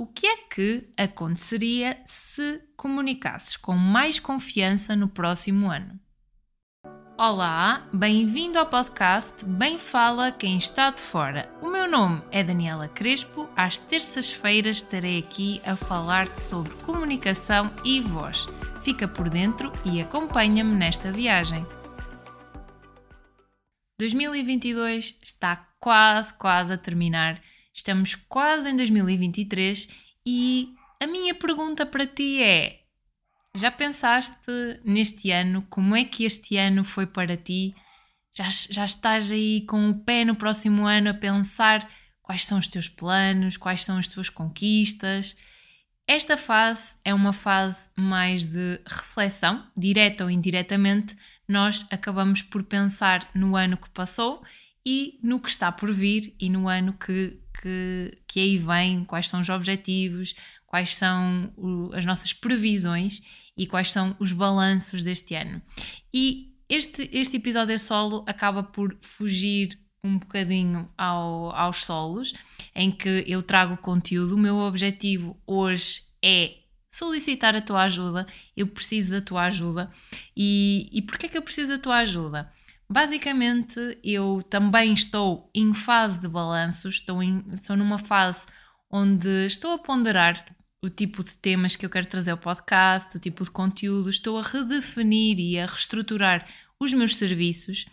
O que é que aconteceria se comunicasses com mais confiança no próximo ano? Olá, bem-vindo ao podcast Bem Fala Quem Está de Fora. O meu nome é Daniela Crespo. Às terças-feiras estarei aqui a falar-te sobre comunicação e voz. Fica por dentro e acompanha-me nesta viagem. 2022 está quase, quase a terminar Estamos quase em 2023 e a minha pergunta para ti é: já pensaste neste ano? Como é que este ano foi para ti? Já, já estás aí com o pé no próximo ano a pensar quais são os teus planos, quais são as tuas conquistas? Esta fase é uma fase mais de reflexão, direta ou indiretamente. Nós acabamos por pensar no ano que passou e no que está por vir e no ano que que, que aí vem, quais são os objetivos, quais são o, as nossas previsões e quais são os balanços deste ano. E este, este episódio é solo acaba por fugir um bocadinho ao, aos solos, em que eu trago conteúdo. O meu objetivo hoje é solicitar a tua ajuda, eu preciso da tua ajuda. E, e porquê é que eu preciso da tua ajuda? Basicamente, eu também estou em fase de balanços, estou, em, estou numa fase onde estou a ponderar o tipo de temas que eu quero trazer ao podcast, o tipo de conteúdo, estou a redefinir e a reestruturar os meus serviços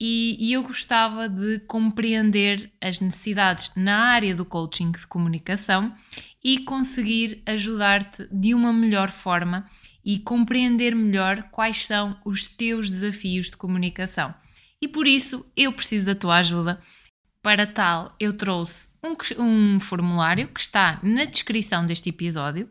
e, e, eu gostava de compreender as necessidades na área do coaching de comunicação e conseguir ajudar-te de uma melhor forma e compreender melhor quais são os teus desafios de comunicação. E por isso eu preciso da tua ajuda. Para tal, eu trouxe um, um formulário que está na descrição deste episódio,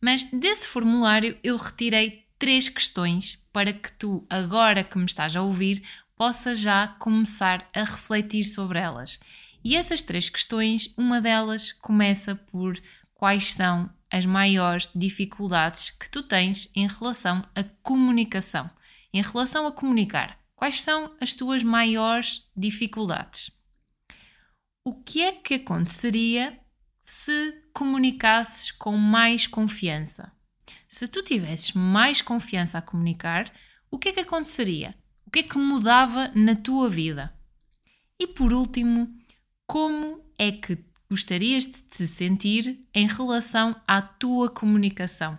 mas desse formulário eu retirei três questões para que tu, agora que me estás a ouvir, possa já começar a refletir sobre elas. E essas três questões, uma delas começa por quais são as maiores dificuldades que tu tens em relação à comunicação, em relação a comunicar. Quais são as tuas maiores dificuldades? O que é que aconteceria se comunicasses com mais confiança? Se tu tivesses mais confiança a comunicar, o que é que aconteceria? O que é que mudava na tua vida? E por último, como é que gostarias de te sentir em relação à tua comunicação?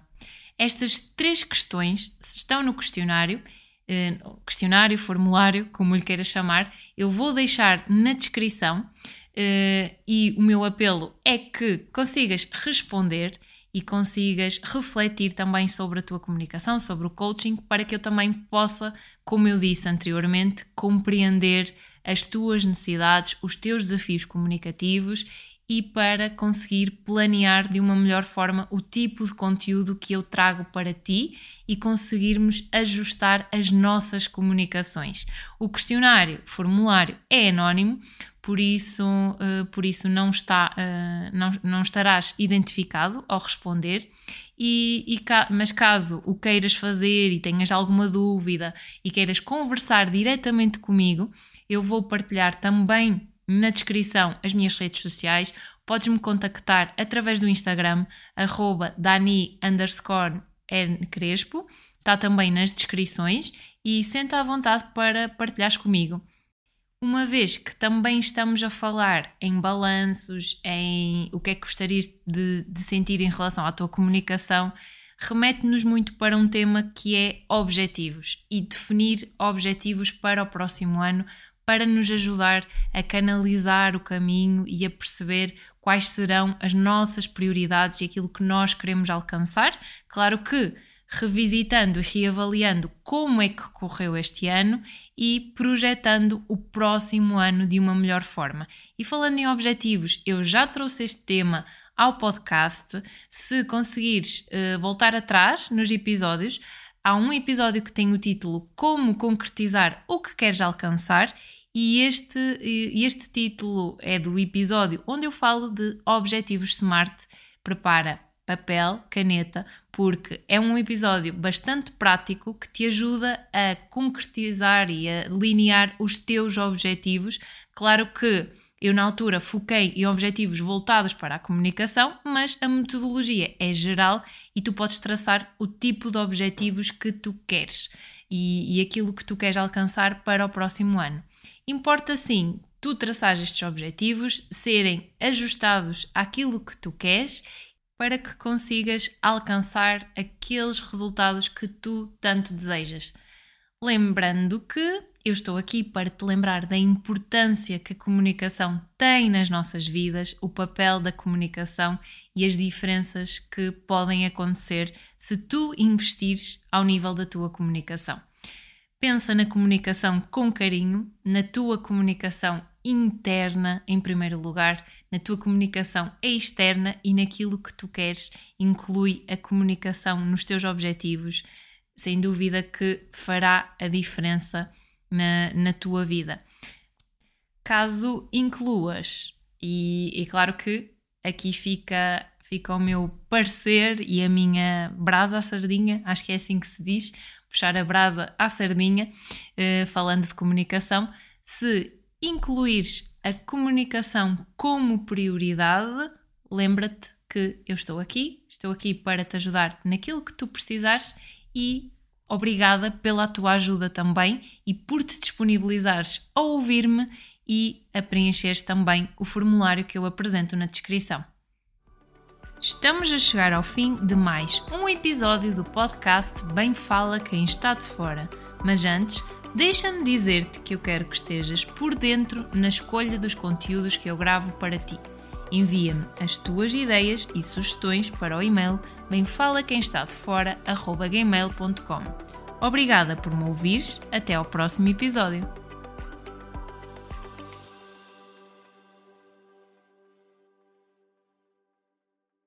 Estas três questões estão no questionário, eh, questionário, formulário, como lhe queiras chamar, eu vou deixar na descrição eh, e o meu apelo é que consigas responder e consigas refletir também sobre a tua comunicação, sobre o coaching, para que eu também possa, como eu disse anteriormente, compreender as tuas necessidades, os teus desafios comunicativos e para conseguir planear de uma melhor forma o tipo de conteúdo que eu trago para ti e conseguirmos ajustar as nossas comunicações. O questionário, formulário é anónimo, por isso, uh, por isso não, está, uh, não, não estarás identificado ao responder. E, e mas caso o queiras fazer e tenhas alguma dúvida e queiras conversar diretamente comigo, eu vou partilhar também na descrição as minhas redes sociais. Podes-me contactar através do Instagram, arroba dani underscore Crespo. Está também nas descrições e senta à vontade para partilhares comigo. Uma vez que também estamos a falar em balanços, em o que é que gostarias de, de sentir em relação à tua comunicação, remete-nos muito para um tema que é objetivos e definir objetivos para o próximo ano para nos ajudar a canalizar o caminho e a perceber quais serão as nossas prioridades e aquilo que nós queremos alcançar. Claro que revisitando e reavaliando como é que correu este ano e projetando o próximo ano de uma melhor forma. E falando em objetivos, eu já trouxe este tema ao podcast. Se conseguires uh, voltar atrás nos episódios, há um episódio que tem o título Como concretizar o que queres alcançar e este, este título é do episódio onde eu falo de objetivos SMART. Prepara papel, caneta, porque é um episódio bastante prático que te ajuda a concretizar e a linear os teus objetivos. Claro que Eu, na altura, foquei em objetivos voltados para a comunicação, mas a metodologia é geral e tu podes traçar o tipo de objetivos que tu queres e, e aquilo que tu queres alcançar para o próximo ano. Importa sim tu traçares estes objetivos, serem ajustados àquilo que tu queres para que consigas alcançar aqueles resultados que tu tanto desejas. Lembrando que eu estou aqui para te lembrar da importância que a comunicação tem nas nossas vidas, o papel da comunicação e as diferenças que podem acontecer se tu investires ao nível da tua comunicação. Pensa na comunicação com carinho, na tua comunicação interna em primeiro lugar, na tua comunicação externa e naquilo que tu queres. Inclui a comunicação nos teus objetivos, sem dúvida que fará a diferença na, na tua vida. Caso incluas, e, claro que aqui fica, fica o meu parecer e a minha brasa à sardinha, acho que é assim que se diz, puxar a brasa à sardinha, eh, falando de comunicação. Se incluires a comunicação como prioridade, lembra-te que eu estou aqui, estou aqui para te ajudar naquilo que tu precisares e Obrigada pela tua ajuda também e por te disponibilizares a ouvir-me e a preencheres também o formulário que eu apresento na descrição. Estamos a chegar ao fim de mais um episódio do podcast Bem Fala Quem Está de Fora. Mas antes, deixa-me dizer-te que eu quero que estejas por dentro na escolha dos conteúdos que eu gravo para ti. Envia-me as tuas ideias e sugestões para o e-mail bemfalaquemestadefora.gmail.com Obrigada por me ouvires, até ao próximo episódio.